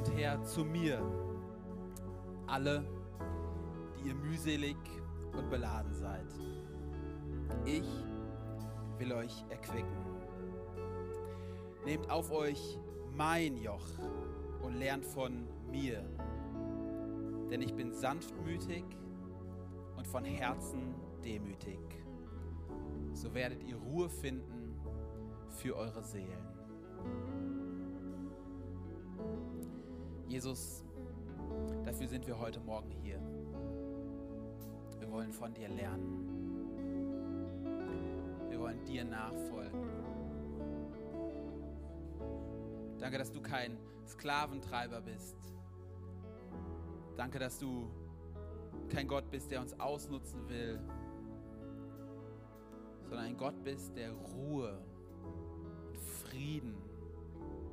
Kommt her zu mir, alle, die ihr mühselig und beladen seid. Ich will euch erquicken. Nehmt auf euch mein Joch und lernt von mir, denn ich bin sanftmütig und von Herzen demütig. So werdet ihr Ruhe finden für eure Seelen. Jesus, dafür sind wir heute Morgen hier. Wir wollen von dir lernen. Wir wollen dir nachfolgen. Danke, dass du kein Sklaventreiber bist. Danke, dass du kein Gott bist, der uns ausnutzen will, sondern ein Gott bist, der Ruhe, Frieden,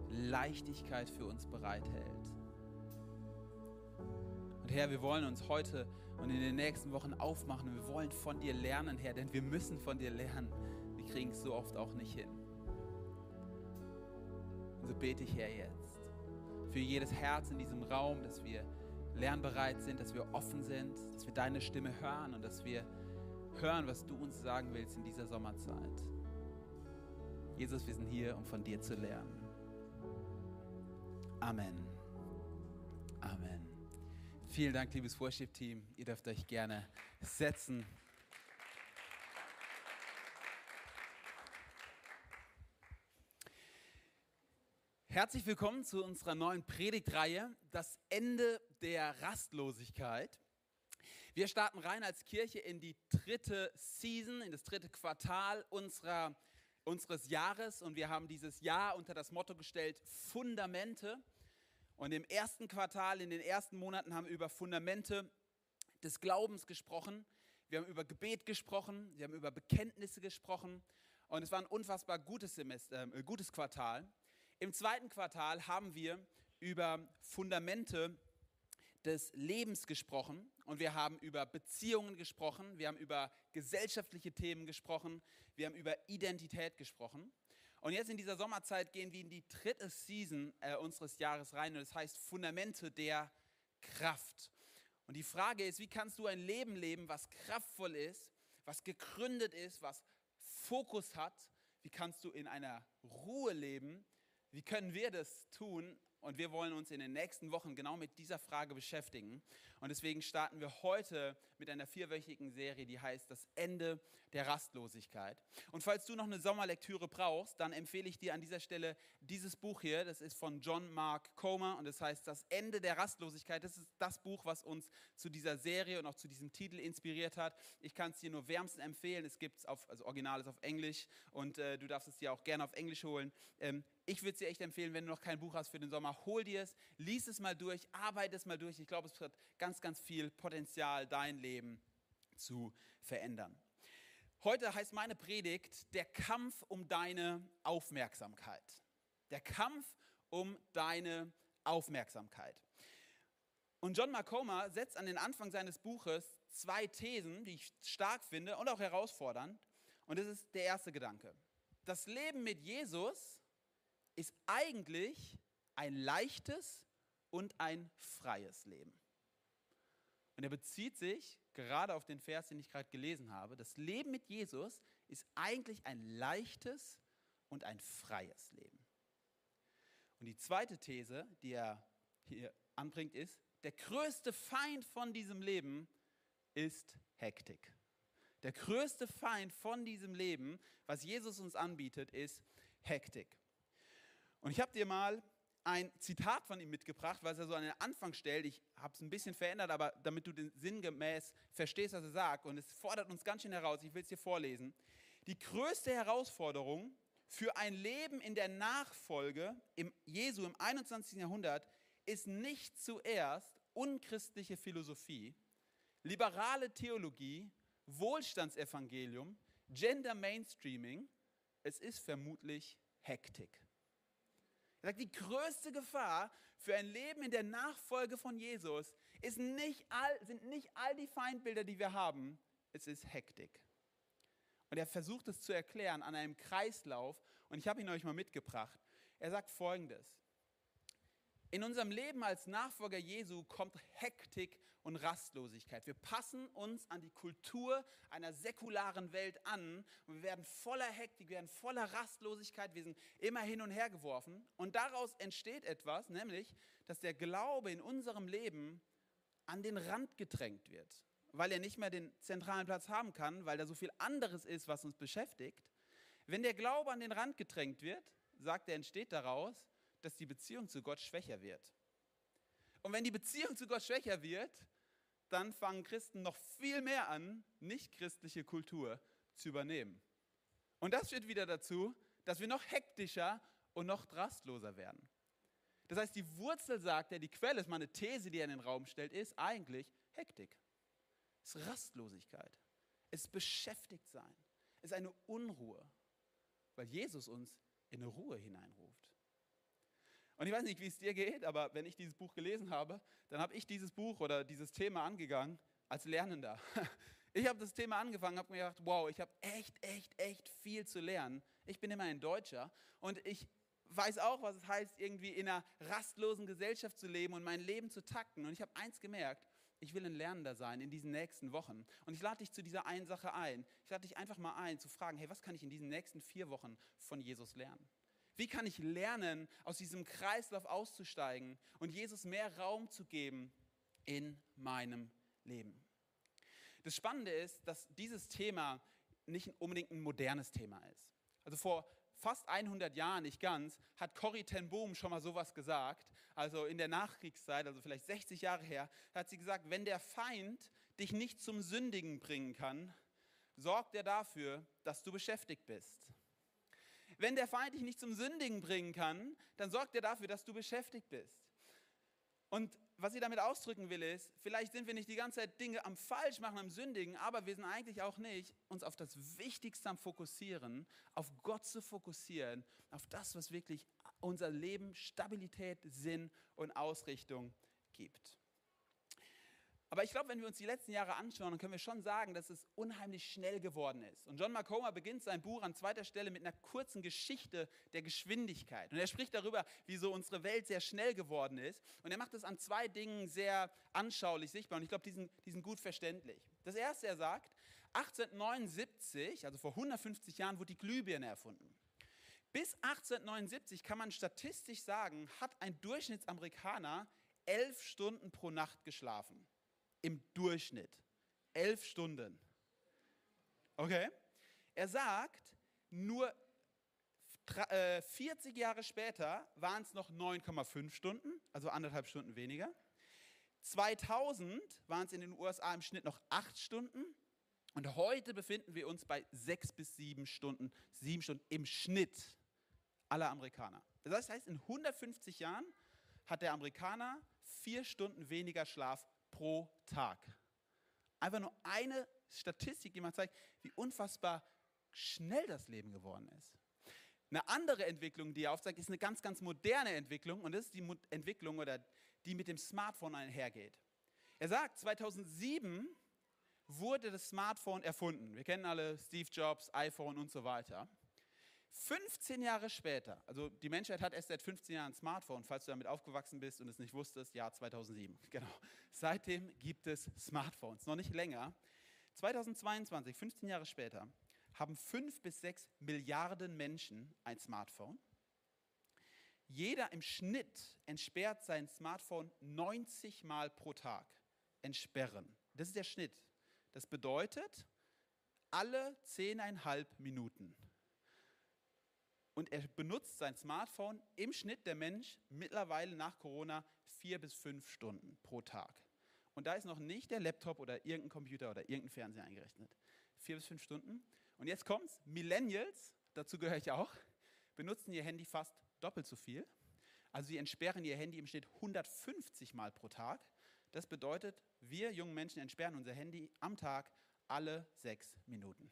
Leichtigkeit für uns bereithält. Und Herr, wir wollen uns heute und in den nächsten Wochen aufmachen wir wollen von dir lernen, Herr, denn wir müssen von dir lernen. Wir kriegen es so oft auch nicht hin. Und so bete ich, Herr, jetzt für jedes Herz in diesem Raum, dass wir lernbereit sind, dass wir offen sind, dass wir deine Stimme hören und dass wir hören, was du uns sagen willst in dieser Sommerzeit. Jesus, wir sind hier, um von dir zu lernen. Amen. Amen. Vielen Dank, liebes Worship-Team. Ihr dürft euch gerne setzen. Herzlich willkommen zu unserer neuen Predigtreihe, das Ende der Rastlosigkeit. Wir starten rein als Kirche in die dritte Season, in das dritte Quartal unserer, unseres Jahres und wir haben dieses Jahr unter das Motto gestellt, Fundamente. Und im ersten Quartal, in den ersten Monaten haben wir über Fundamente des Glaubens gesprochen. Wir haben über Gebet gesprochen, wir haben über Bekenntnisse gesprochen und es war ein unfassbar gutes, Semester, äh, gutes Quartal. Im zweiten Quartal haben wir über Fundamente des Lebens gesprochen und wir haben über Beziehungen gesprochen, wir haben über gesellschaftliche Themen gesprochen, wir haben über Identität gesprochen. Und jetzt in dieser Sommerzeit gehen wir in die dritte Season äh, unseres Jahres rein und das heißt Fundamente der Kraft. Und die Frage ist, wie kannst du ein Leben leben, was kraftvoll ist, was gegründet ist, was Fokus hat? Wie kannst du in einer Ruhe leben? Wie können wir das tun? Und wir wollen uns in den nächsten Wochen genau mit dieser Frage beschäftigen. Und deswegen starten wir heute mit einer vierwöchigen Serie, die heißt Das Ende der Rastlosigkeit. Und falls du noch eine Sommerlektüre brauchst, dann empfehle ich dir an dieser Stelle dieses Buch hier. Das ist von John Mark Comer und das heißt Das Ende der Rastlosigkeit. Das ist das Buch, was uns zu dieser Serie und auch zu diesem Titel inspiriert hat. Ich kann es dir nur wärmstens empfehlen. Es gibt es auf, also Original ist auf Englisch und äh, du darfst es dir auch gerne auf Englisch holen. Ähm, ich würde es dir echt empfehlen, wenn du noch kein Buch hast für den Sommer, hol dir es, lies es mal durch, arbeite es mal durch. Ich glaube, es hat ganz, ganz viel Potenzial, dein Leben zu verändern. Heute heißt meine Predigt der Kampf um deine Aufmerksamkeit. Der Kampf um deine Aufmerksamkeit. Und John Macoma setzt an den Anfang seines Buches zwei Thesen, die ich stark finde und auch herausfordernd. Und das ist der erste Gedanke. Das Leben mit Jesus ist eigentlich ein leichtes und ein freies Leben. Und er bezieht sich gerade auf den Vers, den ich gerade gelesen habe. Das Leben mit Jesus ist eigentlich ein leichtes und ein freies Leben. Und die zweite These, die er hier anbringt, ist, der größte Feind von diesem Leben ist Hektik. Der größte Feind von diesem Leben, was Jesus uns anbietet, ist Hektik. Und ich habe dir mal ein Zitat von ihm mitgebracht, was er so an den Anfang stellt. Ich habe es ein bisschen verändert, aber damit du den sinngemäß verstehst, was er sagt. Und es fordert uns ganz schön heraus. Ich will es dir vorlesen. Die größte Herausforderung für ein Leben in der Nachfolge im Jesu im 21. Jahrhundert ist nicht zuerst unchristliche Philosophie, liberale Theologie, Wohlstandsevangelium, Gender Mainstreaming. Es ist vermutlich Hektik. Er sagt, die größte Gefahr für ein Leben in der Nachfolge von Jesus ist nicht all, sind nicht all die Feindbilder, die wir haben, es ist Hektik. Und er versucht es zu erklären an einem Kreislauf und ich habe ihn euch mal mitgebracht. Er sagt folgendes. In unserem Leben als Nachfolger Jesu kommt Hektik und Rastlosigkeit. Wir passen uns an die Kultur einer säkularen Welt an und wir werden voller Hektik, wir werden voller Rastlosigkeit, wir sind immer hin und her geworfen. Und daraus entsteht etwas, nämlich, dass der Glaube in unserem Leben an den Rand gedrängt wird, weil er nicht mehr den zentralen Platz haben kann, weil da so viel anderes ist, was uns beschäftigt. Wenn der Glaube an den Rand gedrängt wird, sagt er, entsteht daraus, dass die Beziehung zu Gott schwächer wird. Und wenn die Beziehung zu Gott schwächer wird, dann fangen Christen noch viel mehr an, nicht christliche Kultur zu übernehmen. Und das führt wieder dazu, dass wir noch hektischer und noch rastloser werden. Das heißt, die Wurzel sagt er, die Quelle ist mal eine These, die er in den Raum stellt, ist eigentlich Hektik. Es ist Rastlosigkeit. Es ist Beschäftigtsein. Es ist eine Unruhe, weil Jesus uns in eine Ruhe hineinruft. Und ich weiß nicht, wie es dir geht, aber wenn ich dieses Buch gelesen habe, dann habe ich dieses Buch oder dieses Thema angegangen als Lernender. Ich habe das Thema angefangen, habe mir gedacht, wow, ich habe echt, echt, echt viel zu lernen. Ich bin immer ein Deutscher und ich weiß auch, was es heißt, irgendwie in einer rastlosen Gesellschaft zu leben und mein Leben zu takten. Und ich habe eins gemerkt, ich will ein Lernender sein in diesen nächsten Wochen. Und ich lade dich zu dieser einen Sache ein. Ich lade dich einfach mal ein, zu fragen, hey, was kann ich in diesen nächsten vier Wochen von Jesus lernen? Wie kann ich lernen, aus diesem Kreislauf auszusteigen und Jesus mehr Raum zu geben in meinem Leben? Das Spannende ist, dass dieses Thema nicht unbedingt ein modernes Thema ist. Also vor fast 100 Jahren, nicht ganz, hat Corrie ten Boom schon mal sowas gesagt. Also in der Nachkriegszeit, also vielleicht 60 Jahre her, hat sie gesagt, wenn der Feind dich nicht zum Sündigen bringen kann, sorgt er dafür, dass du beschäftigt bist. Wenn der Feind dich nicht zum Sündigen bringen kann, dann sorgt er dafür, dass du beschäftigt bist. Und was ich damit ausdrücken will, ist, vielleicht sind wir nicht die ganze Zeit Dinge am falsch machen, am Sündigen, aber wir sind eigentlich auch nicht uns auf das Wichtigste am Fokussieren, auf Gott zu fokussieren, auf das, was wirklich unser Leben Stabilität, Sinn und Ausrichtung gibt. Aber ich glaube, wenn wir uns die letzten Jahre anschauen, dann können wir schon sagen, dass es unheimlich schnell geworden ist. Und John McComber beginnt sein Buch an zweiter Stelle mit einer kurzen Geschichte der Geschwindigkeit. Und er spricht darüber, wie so unsere Welt sehr schnell geworden ist. Und er macht es an zwei Dingen sehr anschaulich sichtbar. Und ich glaube, die die sind gut verständlich. Das erste, er sagt, 1879, also vor 150 Jahren, wurde die Glühbirne erfunden. Bis 1879 kann man statistisch sagen, hat ein Durchschnittsamerikaner elf Stunden pro Nacht geschlafen im Durchschnitt. Elf Stunden. Okay? Er sagt, nur 40 äh, Jahre später waren es noch 9,5 Stunden, also anderthalb Stunden weniger. 2000 waren es in den USA im Schnitt noch 8 Stunden. Und heute befinden wir uns bei 6 bis 7 Stunden, 7 Stunden im Schnitt aller Amerikaner. Das heißt, in 150 Jahren hat der Amerikaner 4 Stunden weniger Schlaf pro Tag. Einfach nur eine Statistik, die man zeigt, wie unfassbar schnell das Leben geworden ist. Eine andere Entwicklung, die er aufzeigt, ist eine ganz, ganz moderne Entwicklung und das ist die Entwicklung, oder die mit dem Smartphone einhergeht. Er sagt, 2007 wurde das Smartphone erfunden. Wir kennen alle Steve Jobs, iPhone und so weiter. 15 Jahre später, also die Menschheit hat erst seit 15 Jahren ein Smartphone, falls du damit aufgewachsen bist und es nicht wusstest, Jahr 2007. Genau. Seitdem gibt es Smartphones, noch nicht länger. 2022, 15 Jahre später, haben 5 bis 6 Milliarden Menschen ein Smartphone. Jeder im Schnitt entsperrt sein Smartphone 90 Mal pro Tag. Entsperren. Das ist der Schnitt. Das bedeutet, alle 10,5 Minuten und er benutzt sein Smartphone im Schnitt der Mensch mittlerweile nach Corona vier bis fünf Stunden pro Tag. Und da ist noch nicht der Laptop oder irgendein Computer oder irgendein Fernseher eingerechnet. Vier bis fünf Stunden. Und jetzt kommt's, Millennials, dazu gehöre ich auch, benutzen ihr Handy fast doppelt so viel. Also sie entsperren ihr Handy im Schnitt 150 Mal pro Tag. Das bedeutet, wir jungen Menschen entsperren unser Handy am Tag alle sechs Minuten.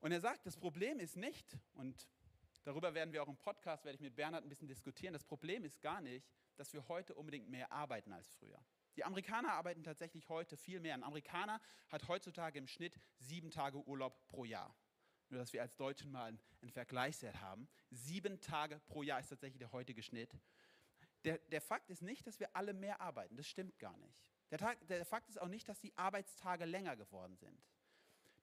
Und er sagt, das Problem ist nicht, und darüber werden wir auch im Podcast, werde ich mit Bernhard ein bisschen diskutieren, das Problem ist gar nicht, dass wir heute unbedingt mehr arbeiten als früher. Die Amerikaner arbeiten tatsächlich heute viel mehr. Ein Amerikaner hat heutzutage im Schnitt sieben Tage Urlaub pro Jahr. Nur, dass wir als Deutschen mal einen Vergleichswert haben. Sieben Tage pro Jahr ist tatsächlich der heutige Schnitt. der, der Fakt ist nicht, dass wir alle mehr arbeiten. Das stimmt gar nicht. Der, Tag, der Fakt ist auch nicht, dass die Arbeitstage länger geworden sind.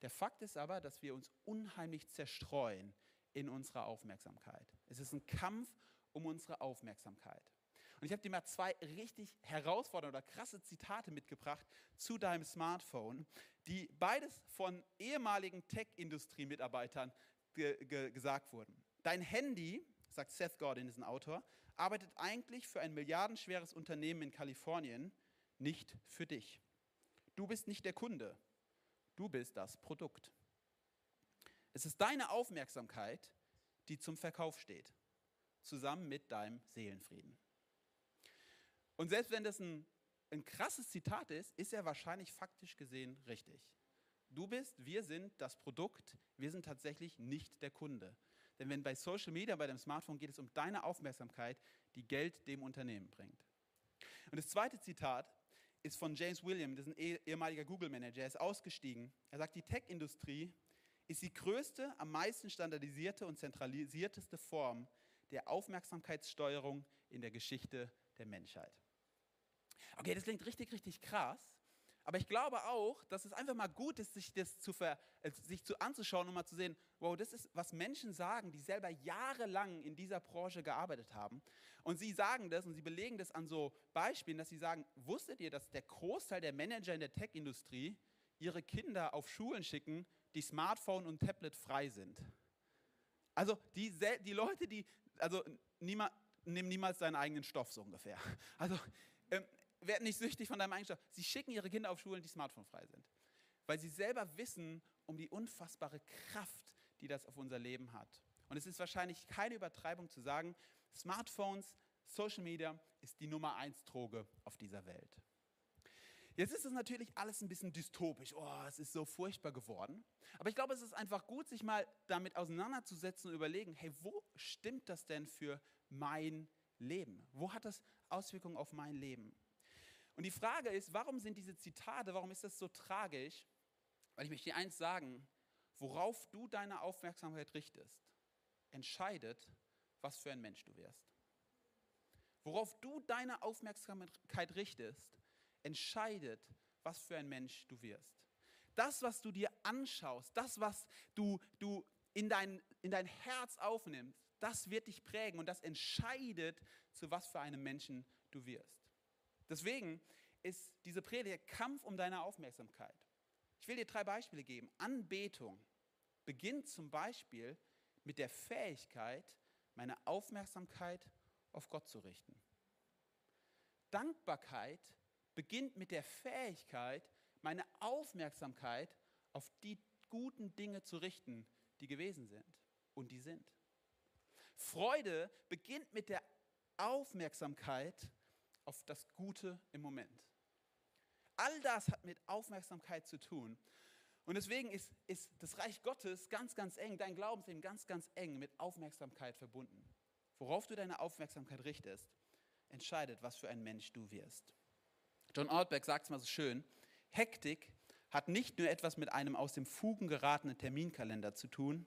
Der Fakt ist aber, dass wir uns unheimlich zerstreuen in unserer Aufmerksamkeit. Es ist ein Kampf um unsere Aufmerksamkeit. Und ich habe dir mal zwei richtig herausfordernde oder krasse Zitate mitgebracht zu deinem Smartphone, die beides von ehemaligen Tech-Industrie-Mitarbeitern ge ge gesagt wurden. Dein Handy, sagt Seth Godin, ist ein Autor, arbeitet eigentlich für ein milliardenschweres Unternehmen in Kalifornien, nicht für dich. Du bist nicht der Kunde, du bist das Produkt. Es ist deine Aufmerksamkeit, die zum Verkauf steht, zusammen mit deinem Seelenfrieden. Und selbst wenn das ein, ein krasses Zitat ist, ist er wahrscheinlich faktisch gesehen richtig. Du bist, wir sind das Produkt, wir sind tatsächlich nicht der Kunde. Denn wenn bei Social Media, bei dem Smartphone geht es um deine Aufmerksamkeit, die Geld dem Unternehmen bringt. Und das zweite Zitat ist von James William, das ist ein eh, ehemaliger Google-Manager. Er ist ausgestiegen. Er sagt, die Tech-Industrie ist die größte, am meisten standardisierte und zentralisierteste Form der Aufmerksamkeitssteuerung in der Geschichte der Menschheit. Okay, das klingt richtig, richtig krass. Aber ich glaube auch, dass es einfach mal gut ist, sich das zu, ver, äh, sich zu anzuschauen und mal zu sehen, wow, das ist, was Menschen sagen, die selber jahrelang in dieser Branche gearbeitet haben. Und sie sagen das und sie belegen das an so Beispielen, dass sie sagen, wusstet ihr, dass der Großteil der Manager in der Tech-Industrie ihre Kinder auf Schulen schicken, die Smartphone und Tablet frei sind? Also die, die Leute, die, also niemand, nimm niemals deinen eigenen Stoff so ungefähr. Also ähm, werden nicht süchtig von deinem Eigenschaften. Sie schicken ihre Kinder auf Schulen, die smartphonefrei sind. Weil sie selber wissen um die unfassbare Kraft, die das auf unser Leben hat. Und es ist wahrscheinlich keine Übertreibung zu sagen, Smartphones, Social Media ist die Nummer eins Droge auf dieser Welt. Jetzt ist es natürlich alles ein bisschen dystopisch. Oh, es ist so furchtbar geworden. Aber ich glaube, es ist einfach gut, sich mal damit auseinanderzusetzen und überlegen, hey, wo stimmt das denn für mein Leben? Wo hat das Auswirkungen auf mein Leben? Und die Frage ist, warum sind diese Zitate, warum ist das so tragisch? Weil ich möchte dir eins sagen, worauf du deine Aufmerksamkeit richtest, entscheidet, was für ein Mensch du wirst. Worauf du deine Aufmerksamkeit richtest, entscheidet, was für ein Mensch du wirst. Das, was du dir anschaust, das, was du, du in, dein, in dein Herz aufnimmst, das wird dich prägen und das entscheidet, zu was für einem Menschen du wirst. Deswegen ist diese Predigt Kampf um deine Aufmerksamkeit. Ich will dir drei Beispiele geben. Anbetung beginnt zum Beispiel mit der Fähigkeit, meine Aufmerksamkeit auf Gott zu richten. Dankbarkeit beginnt mit der Fähigkeit, meine Aufmerksamkeit auf die guten Dinge zu richten, die gewesen sind und die sind. Freude beginnt mit der Aufmerksamkeit auf das Gute im Moment. All das hat mit Aufmerksamkeit zu tun. Und deswegen ist, ist das Reich Gottes ganz, ganz eng, dein Glaubensleben ganz, ganz eng mit Aufmerksamkeit verbunden. Worauf du deine Aufmerksamkeit richtest, entscheidet, was für ein Mensch du wirst. John Ortberg sagt es mal so schön, Hektik hat nicht nur etwas mit einem aus dem Fugen geratenen Terminkalender zu tun,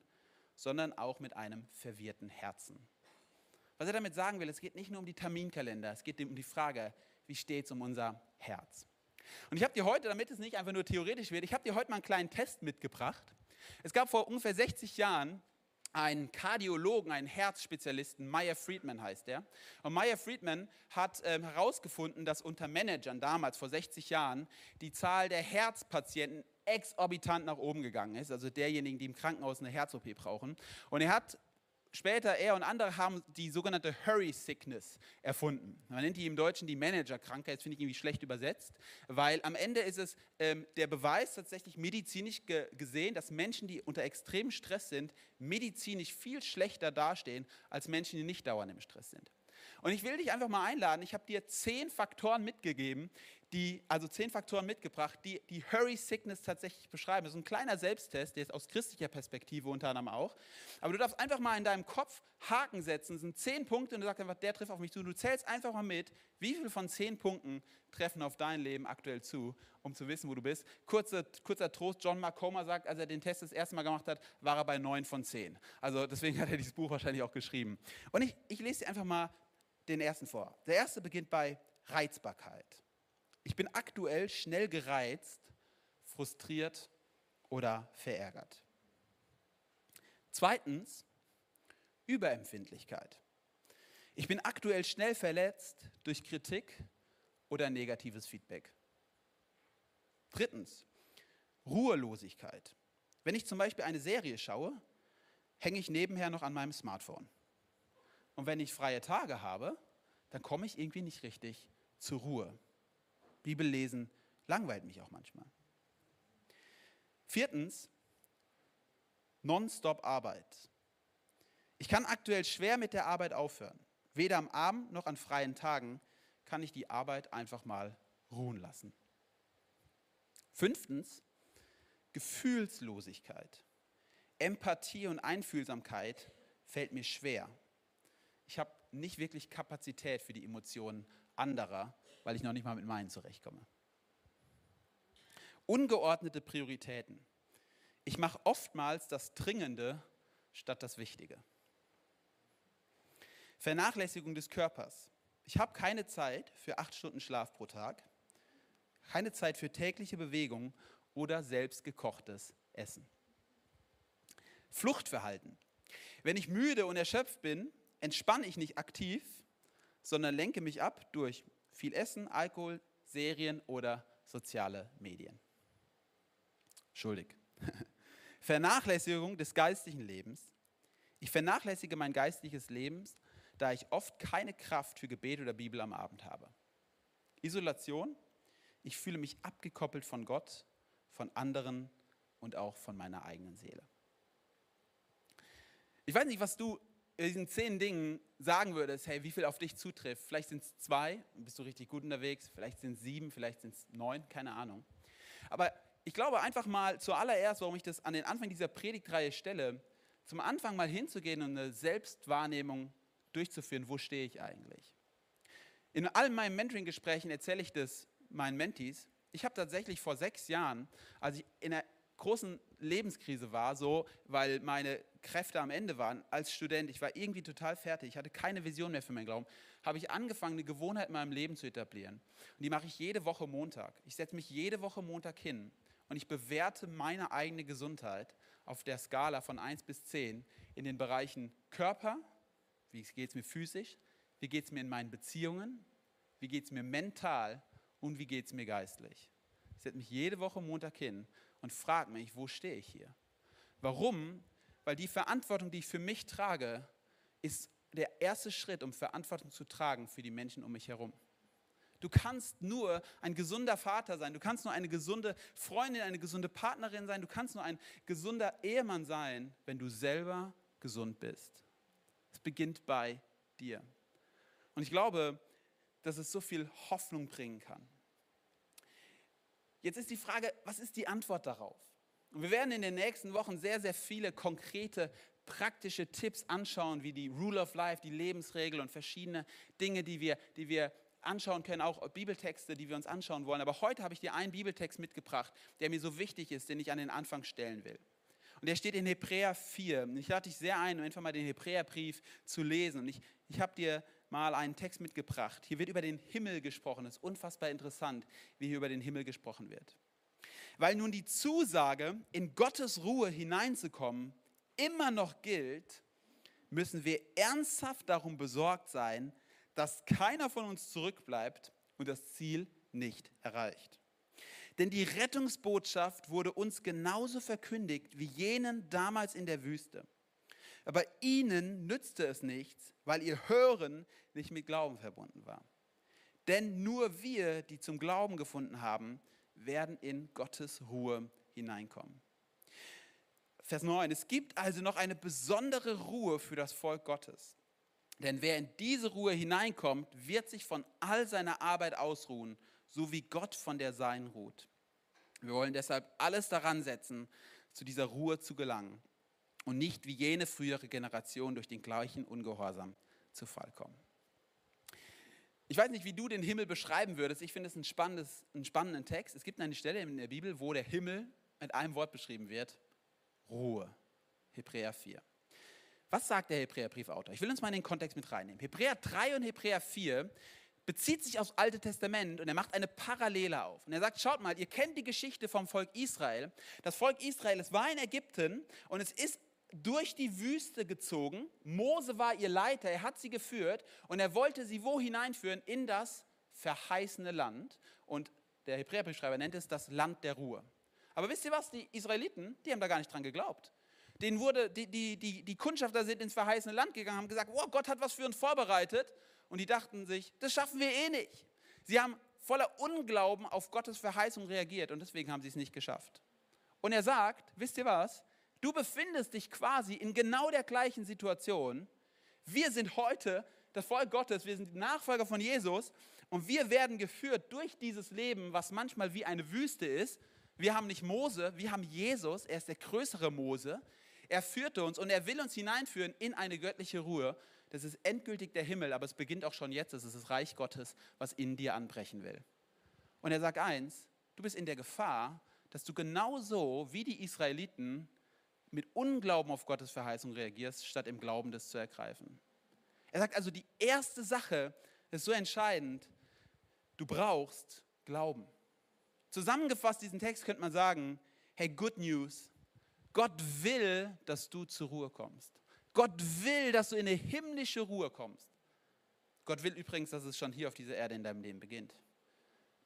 sondern auch mit einem verwirrten Herzen. Was er damit sagen will, es geht nicht nur um die Terminkalender, es geht um die Frage, wie steht es um unser Herz. Und ich habe dir heute, damit es nicht einfach nur theoretisch wird, ich habe dir heute mal einen kleinen Test mitgebracht. Es gab vor ungefähr 60 Jahren einen Kardiologen, einen Herzspezialisten, Meyer Friedman heißt er. Und Meyer Friedman hat ähm, herausgefunden, dass unter Managern damals vor 60 Jahren die Zahl der Herzpatienten exorbitant nach oben gegangen ist, also derjenigen, die im Krankenhaus eine Herz-OP brauchen. Und er hat später, er und andere haben die sogenannte Hurry Sickness erfunden. Man nennt die im Deutschen die Managerkrankheit, das finde ich irgendwie schlecht übersetzt, weil am Ende ist es ähm, der Beweis tatsächlich medizinisch ge gesehen, dass Menschen, die unter extremem Stress sind, medizinisch viel schlechter dastehen als Menschen, die nicht dauernd im Stress sind. Und ich will dich einfach mal einladen, ich habe dir zehn Faktoren mitgegeben, die, also zehn Faktoren mitgebracht, die die Hurry Sickness tatsächlich beschreiben. Das ist ein kleiner Selbsttest, der ist aus christlicher Perspektive unter anderem auch. Aber du darfst einfach mal in deinem Kopf Haken setzen. Es sind zehn Punkte und du sagst einfach, der trifft auf mich zu. Du zählst einfach mal mit, wie viele von zehn Punkten treffen auf dein Leben aktuell zu, um zu wissen, wo du bist. Kurzer, kurzer Trost, John McComa sagt, als er den Test das erste Mal gemacht hat, war er bei neun von zehn. Also deswegen hat er dieses Buch wahrscheinlich auch geschrieben. Und ich, ich lese dir einfach mal den ersten vor. Der erste beginnt bei Reizbarkeit. Ich bin aktuell schnell gereizt, frustriert oder verärgert. Zweitens, Überempfindlichkeit. Ich bin aktuell schnell verletzt durch Kritik oder negatives Feedback. Drittens, Ruhelosigkeit. Wenn ich zum Beispiel eine Serie schaue, hänge ich nebenher noch an meinem Smartphone. Und wenn ich freie Tage habe, dann komme ich irgendwie nicht richtig zur Ruhe. Bibel lesen langweilt mich auch manchmal. Viertens, Nonstop Arbeit. Ich kann aktuell schwer mit der Arbeit aufhören. Weder am Abend noch an freien Tagen kann ich die Arbeit einfach mal ruhen lassen. Fünftens, Gefühlslosigkeit. Empathie und Einfühlsamkeit fällt mir schwer. Ich habe nicht wirklich Kapazität für die Emotionen anderer, weil ich noch nicht mal mit meinen zurechtkomme. Ungeordnete Prioritäten. Ich mache oftmals das Dringende statt das Wichtige. Vernachlässigung des Körpers. Ich habe keine Zeit für acht Stunden Schlaf pro Tag, keine Zeit für tägliche Bewegung oder selbstgekochtes Essen. Fluchtverhalten. Wenn ich müde und erschöpft bin, entspanne ich nicht aktiv, sondern lenke mich ab durch viel Essen, Alkohol, Serien oder soziale Medien. Schuldig. Vernachlässigung des geistlichen Lebens. Ich vernachlässige mein geistliches Leben, da ich oft keine Kraft für Gebet oder Bibel am Abend habe. Isolation. Ich fühle mich abgekoppelt von Gott, von anderen und auch von meiner eigenen Seele. Ich weiß nicht, was du diesen zehn Dingen sagen würdest, hey, wie viel auf dich zutrifft. Vielleicht sind es zwei, bist du richtig gut unterwegs, vielleicht sind es sieben, vielleicht sind es neun, keine Ahnung. Aber ich glaube einfach mal zuallererst, warum ich das an den Anfang dieser Predigtreihe stelle, zum Anfang mal hinzugehen und eine Selbstwahrnehmung durchzuführen, wo stehe ich eigentlich. In all meinen Mentoring-Gesprächen erzähle ich das meinen Mentees. Ich habe tatsächlich vor sechs Jahren, als ich in einer großen Lebenskrise war, so, weil meine Kräfte am Ende waren, als Student, ich war irgendwie total fertig, ich hatte keine Vision mehr für meinen Glauben, habe ich angefangen, eine Gewohnheit in meinem Leben zu etablieren. Und die mache ich jede Woche Montag. Ich setze mich jede Woche Montag hin und ich bewerte meine eigene Gesundheit auf der Skala von 1 bis 10 in den Bereichen Körper, wie geht es mir physisch, wie geht es mir in meinen Beziehungen, wie geht es mir mental und wie geht es mir geistlich. Setze mich jede Woche Montag hin und frage mich, wo stehe ich hier? Warum? Weil die Verantwortung, die ich für mich trage, ist der erste Schritt, um Verantwortung zu tragen für die Menschen um mich herum. Du kannst nur ein gesunder Vater sein, du kannst nur eine gesunde Freundin, eine gesunde Partnerin sein, du kannst nur ein gesunder Ehemann sein, wenn du selber gesund bist. Es beginnt bei dir. Und ich glaube, dass es so viel Hoffnung bringen kann. Jetzt ist die Frage, was ist die Antwort darauf? Und wir werden in den nächsten Wochen sehr, sehr viele konkrete, praktische Tipps anschauen, wie die Rule of Life, die Lebensregel und verschiedene Dinge, die wir, die wir anschauen können, auch Bibeltexte, die wir uns anschauen wollen. Aber heute habe ich dir einen Bibeltext mitgebracht, der mir so wichtig ist, den ich an den Anfang stellen will. Und der steht in Hebräer 4. Und ich lade dich sehr ein, um einfach mal den Hebräerbrief zu lesen. Und ich, ich habe dir mal einen Text mitgebracht. Hier wird über den Himmel gesprochen. Es ist unfassbar interessant, wie hier über den Himmel gesprochen wird. Weil nun die Zusage, in Gottes Ruhe hineinzukommen, immer noch gilt, müssen wir ernsthaft darum besorgt sein, dass keiner von uns zurückbleibt und das Ziel nicht erreicht. Denn die Rettungsbotschaft wurde uns genauso verkündigt wie jenen damals in der Wüste. Aber ihnen nützte es nichts, weil ihr Hören nicht mit Glauben verbunden war. Denn nur wir, die zum Glauben gefunden haben, werden in Gottes Ruhe hineinkommen. Vers 9. Es gibt also noch eine besondere Ruhe für das Volk Gottes. Denn wer in diese Ruhe hineinkommt, wird sich von all seiner Arbeit ausruhen, so wie Gott von der Sein ruht. Wir wollen deshalb alles daran setzen, zu dieser Ruhe zu gelangen und nicht wie jene frühere Generation durch den gleichen Ungehorsam zu Fall kommen. Ich weiß nicht, wie du den Himmel beschreiben würdest. Ich finde es ein einen spannenden Text. Es gibt eine Stelle in der Bibel, wo der Himmel mit einem Wort beschrieben wird. Ruhe. Hebräer 4. Was sagt der Hebräerbriefautor? Ich will uns mal in den Kontext mit reinnehmen. Hebräer 3 und Hebräer 4 bezieht sich aufs Alte Testament und er macht eine Parallele auf. Und er sagt, schaut mal, ihr kennt die Geschichte vom Volk Israel. Das Volk Israel, es war in Ägypten und es ist durch die Wüste gezogen. Mose war ihr Leiter, er hat sie geführt und er wollte sie wo hineinführen? In das verheißene Land. Und der Hebräerbriefschreiber nennt es das Land der Ruhe. Aber wisst ihr was? Die Israeliten, die haben da gar nicht dran geglaubt. Denen wurde, die, die, die, die Kundschafter sind ins verheißene Land gegangen, haben gesagt, oh, Gott hat was für uns vorbereitet. Und die dachten sich, das schaffen wir eh nicht. Sie haben voller Unglauben auf Gottes Verheißung reagiert und deswegen haben sie es nicht geschafft. Und er sagt, wisst ihr was? Du befindest dich quasi in genau der gleichen Situation. Wir sind heute das Volk Gottes, wir sind die Nachfolger von Jesus und wir werden geführt durch dieses Leben, was manchmal wie eine Wüste ist. Wir haben nicht Mose, wir haben Jesus, er ist der größere Mose. Er führte uns und er will uns hineinführen in eine göttliche Ruhe. Das ist endgültig der Himmel, aber es beginnt auch schon jetzt. Es ist das Reich Gottes, was in dir anbrechen will. Und er sagt eins, du bist in der Gefahr, dass du genauso wie die Israeliten mit Unglauben auf Gottes Verheißung reagierst, statt im Glauben das zu ergreifen. Er sagt also, die erste Sache ist so entscheidend, du brauchst Glauben. Zusammengefasst diesen Text könnte man sagen, hey, good news, Gott will, dass du zur Ruhe kommst. Gott will, dass du in eine himmlische Ruhe kommst. Gott will übrigens, dass es schon hier auf dieser Erde in deinem Leben beginnt.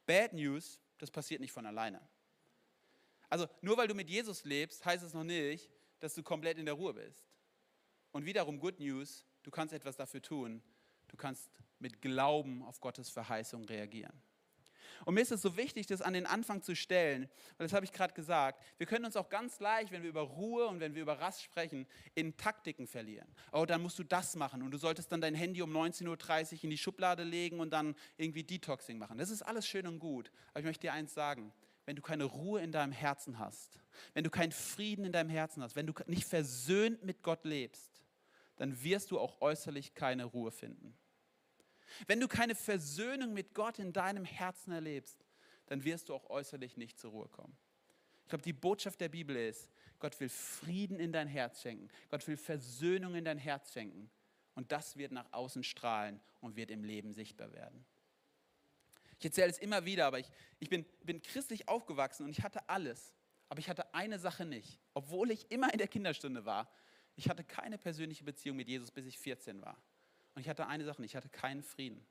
Bad News, das passiert nicht von alleine. Also nur weil du mit Jesus lebst, heißt es noch nicht, dass du komplett in der Ruhe bist. Und wiederum Good News, du kannst etwas dafür tun. Du kannst mit Glauben auf Gottes Verheißung reagieren. Und mir ist es so wichtig, das an den Anfang zu stellen, weil das habe ich gerade gesagt. Wir können uns auch ganz leicht, wenn wir über Ruhe und wenn wir über Rast sprechen, in Taktiken verlieren. Oh, dann musst du das machen und du solltest dann dein Handy um 19.30 Uhr in die Schublade legen und dann irgendwie Detoxing machen. Das ist alles schön und gut. Aber ich möchte dir eins sagen. Wenn du keine Ruhe in deinem Herzen hast, wenn du keinen Frieden in deinem Herzen hast, wenn du nicht versöhnt mit Gott lebst, dann wirst du auch äußerlich keine Ruhe finden. Wenn du keine Versöhnung mit Gott in deinem Herzen erlebst, dann wirst du auch äußerlich nicht zur Ruhe kommen. Ich glaube, die Botschaft der Bibel ist, Gott will Frieden in dein Herz schenken. Gott will Versöhnung in dein Herz schenken. Und das wird nach außen strahlen und wird im Leben sichtbar werden. Ich erzähle es immer wieder, aber ich, ich bin, bin christlich aufgewachsen und ich hatte alles. Aber ich hatte eine Sache nicht. Obwohl ich immer in der Kinderstunde war. Ich hatte keine persönliche Beziehung mit Jesus, bis ich 14 war. Und ich hatte eine Sache, ich hatte keinen Frieden.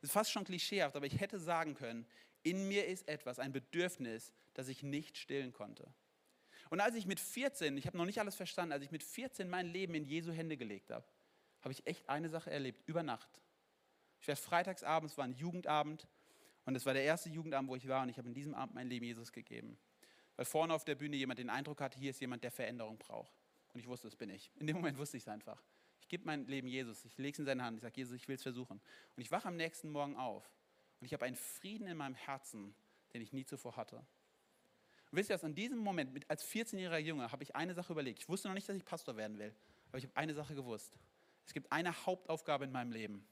Das ist fast schon klischeehaft, aber ich hätte sagen können, in mir ist etwas, ein Bedürfnis, das ich nicht stillen konnte. Und als ich mit 14, ich habe noch nicht alles verstanden, als ich mit 14 mein Leben in Jesu Hände gelegt habe, habe ich echt eine Sache erlebt, über Nacht. Ich war freitagsabends, war ein Jugendabend und es war der erste Jugendabend, wo ich war und ich habe in diesem Abend mein Leben Jesus gegeben. Weil vorne auf der Bühne jemand den Eindruck hatte, hier ist jemand, der Veränderung braucht. Und ich wusste, das bin ich. In dem Moment wusste ich es einfach gebe mein Leben Jesus, ich lege es in seine Hand, ich sage, Jesus, ich will es versuchen. Und ich wache am nächsten Morgen auf und ich habe einen Frieden in meinem Herzen, den ich nie zuvor hatte. Und wisst ihr was, in diesem Moment, als 14-jähriger Junge, habe ich eine Sache überlegt. Ich wusste noch nicht, dass ich Pastor werden will, aber ich habe eine Sache gewusst. Es gibt eine Hauptaufgabe in meinem Leben,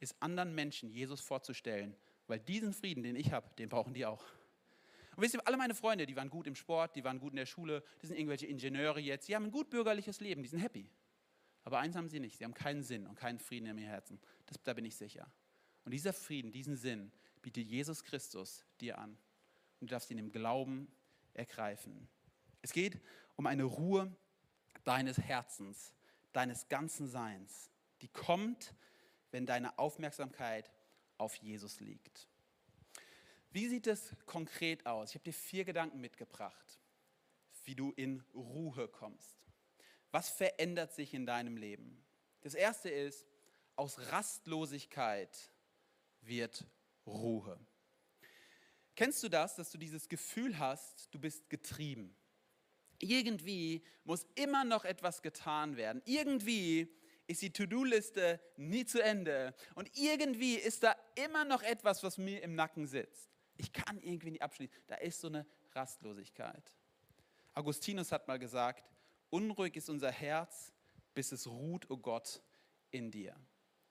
ist anderen Menschen Jesus vorzustellen, weil diesen Frieden, den ich habe, den brauchen die auch. Und wisst ihr, alle meine Freunde, die waren gut im Sport, die waren gut in der Schule, die sind irgendwelche Ingenieure jetzt, die haben ein gut bürgerliches Leben, die sind happy. Aber eins haben sie nicht, sie haben keinen Sinn und keinen Frieden in ihrem Herzen. Das, da bin ich sicher. Und dieser Frieden, diesen Sinn bietet Jesus Christus dir an. Und du darfst ihn im Glauben ergreifen. Es geht um eine Ruhe deines Herzens, deines ganzen Seins, die kommt, wenn deine Aufmerksamkeit auf Jesus liegt. Wie sieht es konkret aus? Ich habe dir vier Gedanken mitgebracht, wie du in Ruhe kommst. Was verändert sich in deinem Leben? Das erste ist, aus Rastlosigkeit wird Ruhe. Kennst du das, dass du dieses Gefühl hast, du bist getrieben? Irgendwie muss immer noch etwas getan werden. Irgendwie ist die To-Do-Liste nie zu Ende. Und irgendwie ist da immer noch etwas, was mir im Nacken sitzt. Ich kann irgendwie nicht abschließen. Da ist so eine Rastlosigkeit. Augustinus hat mal gesagt, Unruhig ist unser Herz, bis es ruht, o oh Gott, in dir.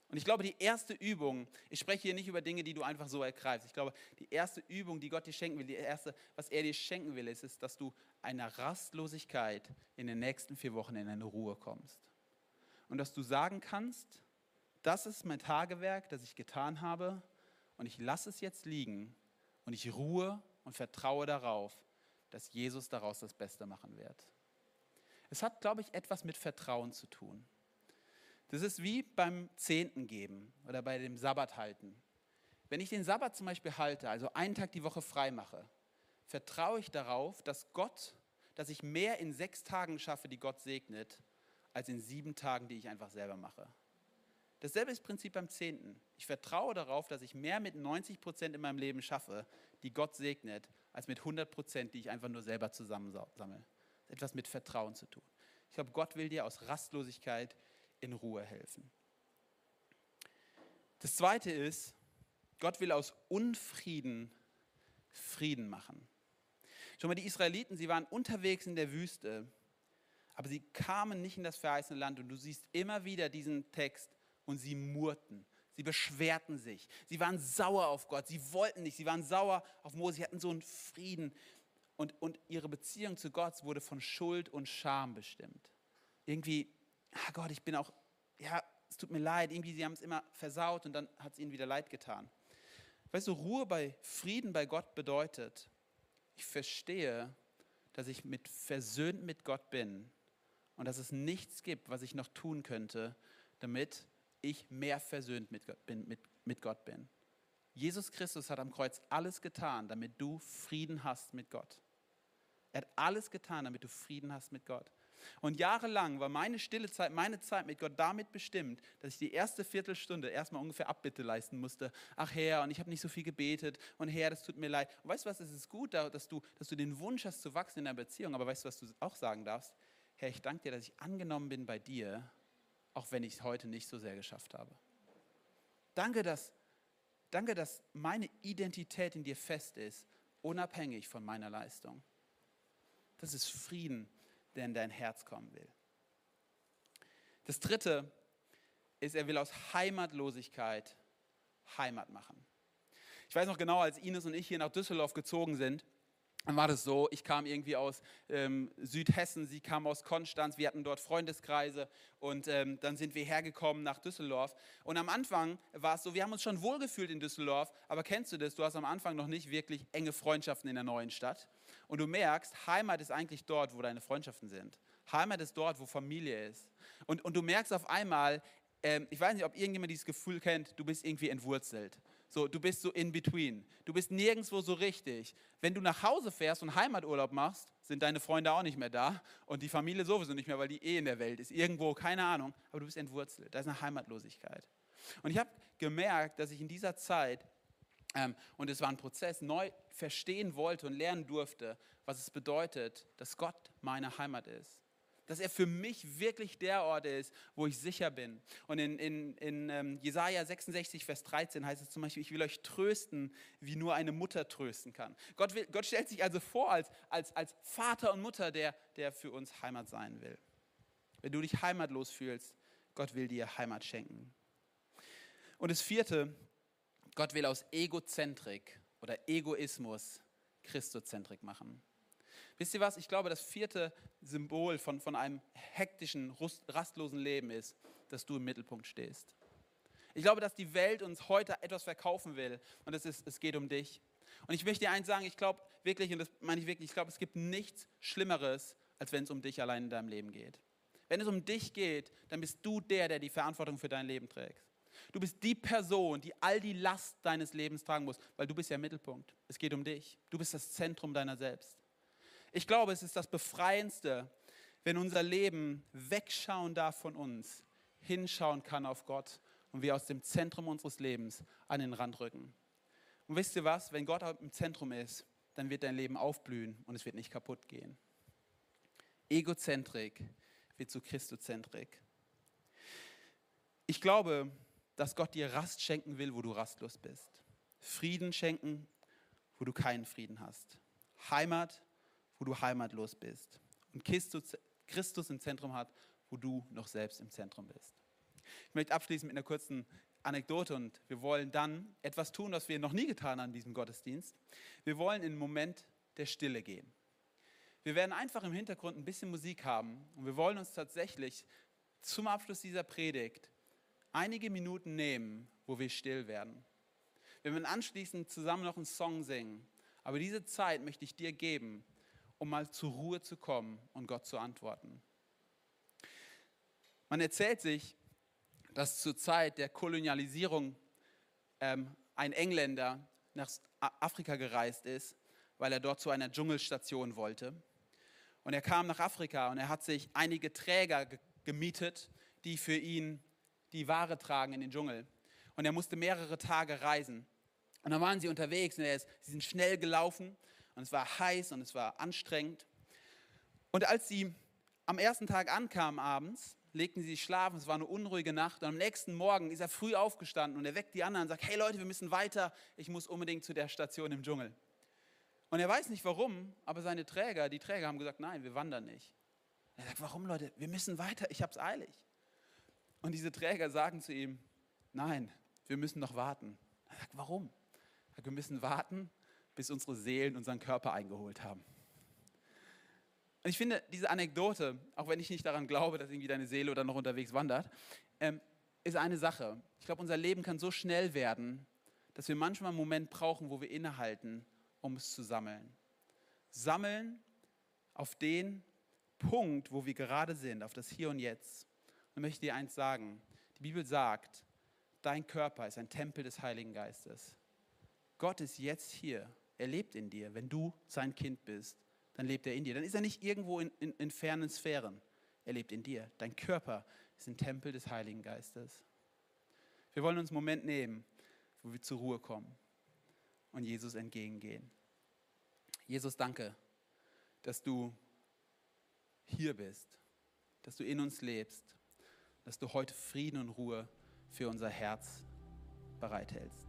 Und ich glaube, die erste Übung, ich spreche hier nicht über Dinge, die du einfach so ergreifst. Ich glaube, die erste Übung, die Gott dir schenken will, die erste, was er dir schenken will, ist, ist, dass du einer Rastlosigkeit in den nächsten vier Wochen in eine Ruhe kommst. Und dass du sagen kannst, das ist mein Tagewerk, das ich getan habe und ich lasse es jetzt liegen und ich ruhe und vertraue darauf, dass Jesus daraus das Beste machen wird. Es hat, glaube ich, etwas mit Vertrauen zu tun. Das ist wie beim Zehnten geben oder bei dem Sabbat halten. Wenn ich den Sabbat zum Beispiel halte, also einen Tag die Woche frei mache, vertraue ich darauf, dass Gott, dass ich mehr in sechs Tagen schaffe, die Gott segnet, als in sieben Tagen, die ich einfach selber mache. Dasselbe ist Prinzip beim Zehnten. Ich vertraue darauf, dass ich mehr mit 90 Prozent in meinem Leben schaffe, die Gott segnet, als mit 100 Prozent, die ich einfach nur selber zusammensammle. Etwas mit Vertrauen zu tun. Ich glaube, Gott will dir aus Rastlosigkeit in Ruhe helfen. Das Zweite ist, Gott will aus Unfrieden Frieden machen. Schon mal die Israeliten, sie waren unterwegs in der Wüste, aber sie kamen nicht in das verheißene Land. Und du siehst immer wieder diesen Text und sie murrten. Sie beschwerten sich. Sie waren sauer auf Gott. Sie wollten nicht. Sie waren sauer auf Mose. Sie hatten so einen Frieden. Und, und ihre Beziehung zu Gott wurde von Schuld und Scham bestimmt. Irgendwie, ah Gott, ich bin auch, ja, es tut mir leid. Irgendwie, sie haben es immer versaut und dann hat es ihnen wieder leid getan. Weißt du, Ruhe bei Frieden bei Gott bedeutet, ich verstehe, dass ich mit versöhnt mit Gott bin und dass es nichts gibt, was ich noch tun könnte, damit ich mehr versöhnt mit Gott bin. Mit, mit Gott bin. Jesus Christus hat am Kreuz alles getan, damit du Frieden hast mit Gott. Er hat alles getan, damit du Frieden hast mit Gott. Und jahrelang war meine stille Zeit, meine Zeit mit Gott damit bestimmt, dass ich die erste Viertelstunde erstmal ungefähr Abbitte leisten musste. Ach Herr, und ich habe nicht so viel gebetet und Herr, das tut mir leid. Und weißt du was, es ist gut, dass du, dass du den Wunsch hast zu wachsen in der Beziehung, aber weißt du, was du auch sagen darfst? Herr, ich danke dir, dass ich angenommen bin bei dir auch wenn ich es heute nicht so sehr geschafft habe. Danke dass, danke, dass meine Identität in dir fest ist, unabhängig von meiner Leistung. Das ist Frieden, der in dein Herz kommen will. Das Dritte ist, er will aus Heimatlosigkeit Heimat machen. Ich weiß noch genau, als Ines und ich hier nach Düsseldorf gezogen sind, dann war das so, ich kam irgendwie aus ähm, Südhessen, sie kam aus Konstanz, wir hatten dort Freundeskreise und ähm, dann sind wir hergekommen nach Düsseldorf. Und am Anfang war es so, wir haben uns schon wohlgefühlt in Düsseldorf, aber kennst du das, du hast am Anfang noch nicht wirklich enge Freundschaften in der neuen Stadt. Und du merkst, Heimat ist eigentlich dort, wo deine Freundschaften sind. Heimat ist dort, wo Familie ist. Und, und du merkst auf einmal, ähm, ich weiß nicht, ob irgendjemand dieses Gefühl kennt, du bist irgendwie entwurzelt. So, du bist so in between. Du bist nirgendwo so richtig. Wenn du nach Hause fährst und Heimaturlaub machst, sind deine Freunde auch nicht mehr da und die Familie sowieso nicht mehr, weil die eh in der Welt ist. Irgendwo, keine Ahnung, aber du bist entwurzelt. Da ist eine Heimatlosigkeit. Und ich habe gemerkt, dass ich in dieser Zeit, ähm, und es war ein Prozess, neu verstehen wollte und lernen durfte, was es bedeutet, dass Gott meine Heimat ist dass er für mich wirklich der Ort ist, wo ich sicher bin. Und in, in, in ähm, Jesaja 66, Vers 13 heißt es zum Beispiel, ich will euch trösten, wie nur eine Mutter trösten kann. Gott, will, Gott stellt sich also vor als, als, als Vater und Mutter, der, der für uns Heimat sein will. Wenn du dich heimatlos fühlst, Gott will dir Heimat schenken. Und das vierte, Gott will aus Egozentrik oder Egoismus Christozentrik machen. Wisst ihr was? Ich glaube, das vierte Symbol von, von einem hektischen, rastlosen Leben ist, dass du im Mittelpunkt stehst. Ich glaube, dass die Welt uns heute etwas verkaufen will und es, ist, es geht um dich. Und ich möchte dir eins sagen, ich glaube wirklich, und das meine ich wirklich, ich glaube, es gibt nichts Schlimmeres, als wenn es um dich allein in deinem Leben geht. Wenn es um dich geht, dann bist du der, der die Verantwortung für dein Leben trägt. Du bist die Person, die all die Last deines Lebens tragen muss, weil du bist ja Mittelpunkt. Es geht um dich. Du bist das Zentrum deiner selbst. Ich glaube, es ist das Befreiendste, wenn unser Leben wegschauen darf von uns, hinschauen kann auf Gott und wir aus dem Zentrum unseres Lebens an den Rand rücken. Und wisst ihr was? Wenn Gott im Zentrum ist, dann wird dein Leben aufblühen und es wird nicht kaputt gehen. Egozentrik wird zu Christozentrik. Ich glaube, dass Gott dir Rast schenken will, wo du rastlos bist. Frieden schenken, wo du keinen Frieden hast. Heimat, wo du heimatlos bist. Und Christus im Zentrum hat, wo du noch selbst im Zentrum bist. Ich möchte abschließen mit einer kurzen Anekdote und wir wollen dann etwas tun, was wir noch nie getan haben in diesem Gottesdienst. Wir wollen in einen Moment der Stille gehen. Wir werden einfach im Hintergrund ein bisschen Musik haben und wir wollen uns tatsächlich zum Abschluss dieser Predigt einige Minuten nehmen, wo wir still werden. Wir werden anschließend zusammen noch einen Song singen. Aber diese Zeit möchte ich dir geben, um mal zur Ruhe zu kommen und Gott zu antworten. Man erzählt sich, dass zur Zeit der Kolonialisierung ähm, ein Engländer nach Afrika gereist ist, weil er dort zu einer Dschungelstation wollte. Und er kam nach Afrika und er hat sich einige Träger gemietet, die für ihn die Ware tragen in den Dschungel. Und er musste mehrere Tage reisen. Und dann waren sie unterwegs und ist, sie sind schnell gelaufen und es war heiß und es war anstrengend. Und als sie am ersten Tag ankamen abends, legten sie sich schlafen, es war eine unruhige Nacht und am nächsten Morgen ist er früh aufgestanden und er weckt die anderen und sagt, hey Leute, wir müssen weiter, ich muss unbedingt zu der Station im Dschungel. Und er weiß nicht warum, aber seine Träger, die Träger haben gesagt, nein, wir wandern nicht. Er sagt, warum Leute, wir müssen weiter, ich habe es eilig. Und diese Träger sagen zu ihm, nein, wir müssen noch warten. Er sagt, warum? Er sagt, wir müssen warten, bis unsere Seelen unseren Körper eingeholt haben. Und ich finde, diese Anekdote, auch wenn ich nicht daran glaube, dass irgendwie deine Seele oder noch unterwegs wandert, ähm, ist eine Sache. Ich glaube, unser Leben kann so schnell werden, dass wir manchmal einen Moment brauchen, wo wir innehalten, um es zu sammeln. Sammeln auf den Punkt, wo wir gerade sind, auf das Hier und Jetzt. Und möchte dir eins sagen. Die Bibel sagt, dein Körper ist ein Tempel des Heiligen Geistes. Gott ist jetzt hier. Er lebt in dir. Wenn du sein Kind bist, dann lebt er in dir. Dann ist er nicht irgendwo in, in, in fernen Sphären. Er lebt in dir. Dein Körper ist ein Tempel des Heiligen Geistes. Wir wollen uns einen Moment nehmen, wo wir zur Ruhe kommen und Jesus entgegengehen. Jesus, danke, dass du hier bist, dass du in uns lebst, dass du heute Frieden und Ruhe für unser Herz bereithältst.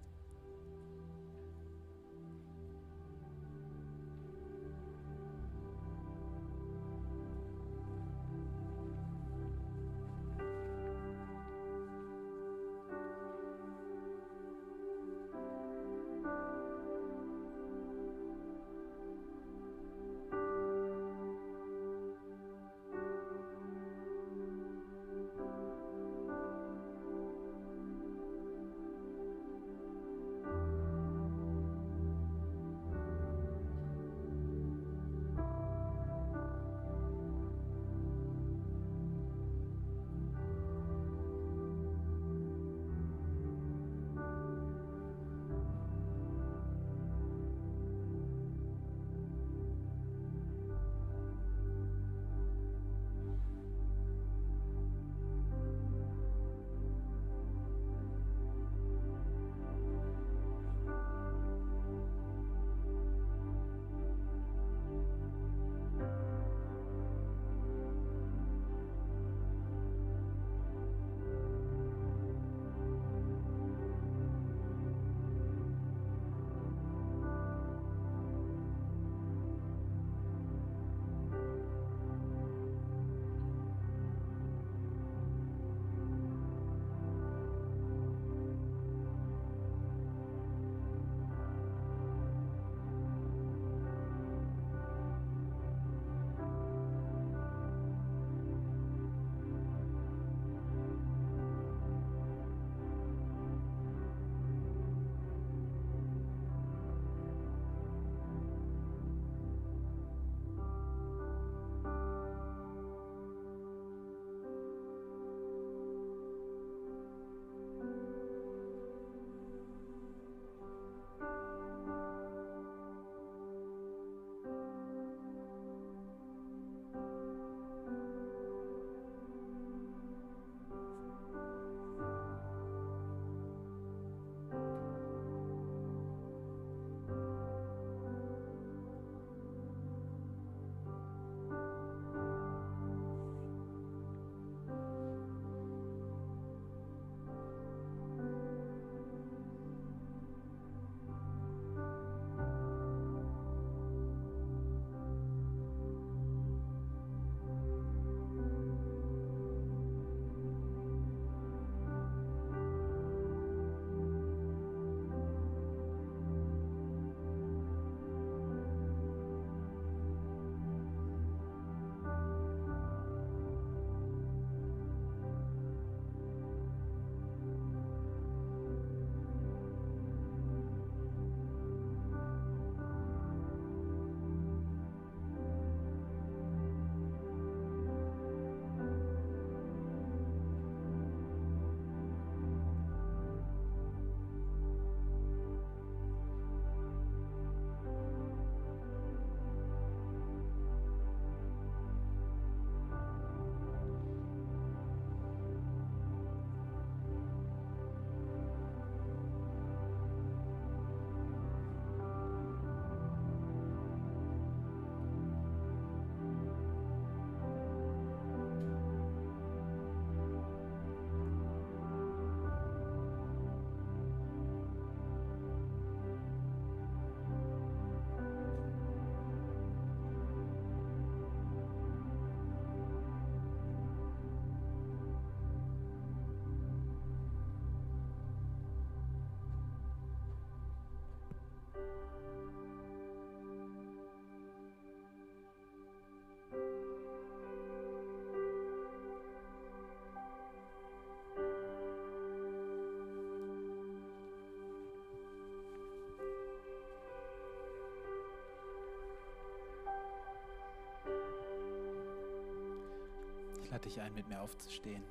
Lade dich ein, mit mir aufzustehen.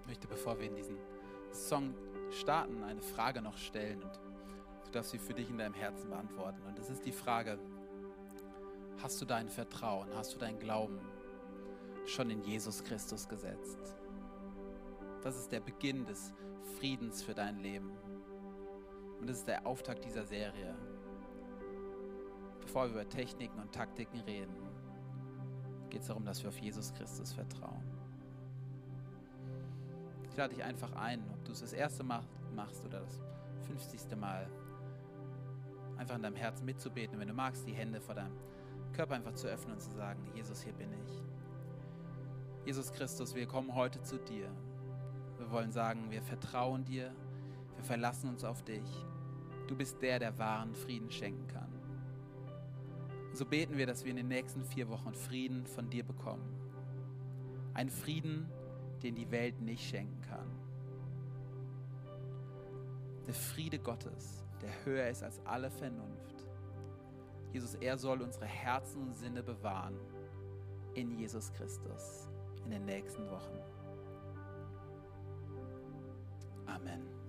Ich möchte, bevor wir in diesen Song starten, eine Frage noch stellen und du darfst sie für dich in deinem Herzen beantworten. Und das ist die Frage, hast du dein Vertrauen, hast du dein Glauben schon in Jesus Christus gesetzt? Das ist der Beginn des Friedens für dein Leben. Und das ist der Auftakt dieser Serie. Bevor wir über Techniken und Taktiken reden, geht es darum, dass wir auf Jesus Christus vertrauen. Ich lade dich einfach ein, ob du es das erste Mal machst oder das 50. Mal, einfach in deinem Herzen mitzubeten. Und wenn du magst, die Hände vor deinem Körper einfach zu öffnen und zu sagen, Jesus, hier bin ich. Jesus Christus, wir kommen heute zu dir. Wir wollen sagen, wir vertrauen dir, wir verlassen uns auf dich. Du bist der, der wahren Frieden schenken kann. Und so beten wir, dass wir in den nächsten vier Wochen Frieden von dir bekommen. Ein Frieden, den die Welt nicht schenken kann. Der Friede Gottes, der höher ist als alle Vernunft. Jesus, er soll unsere Herzen und Sinne bewahren in Jesus Christus in den nächsten Wochen. Amen.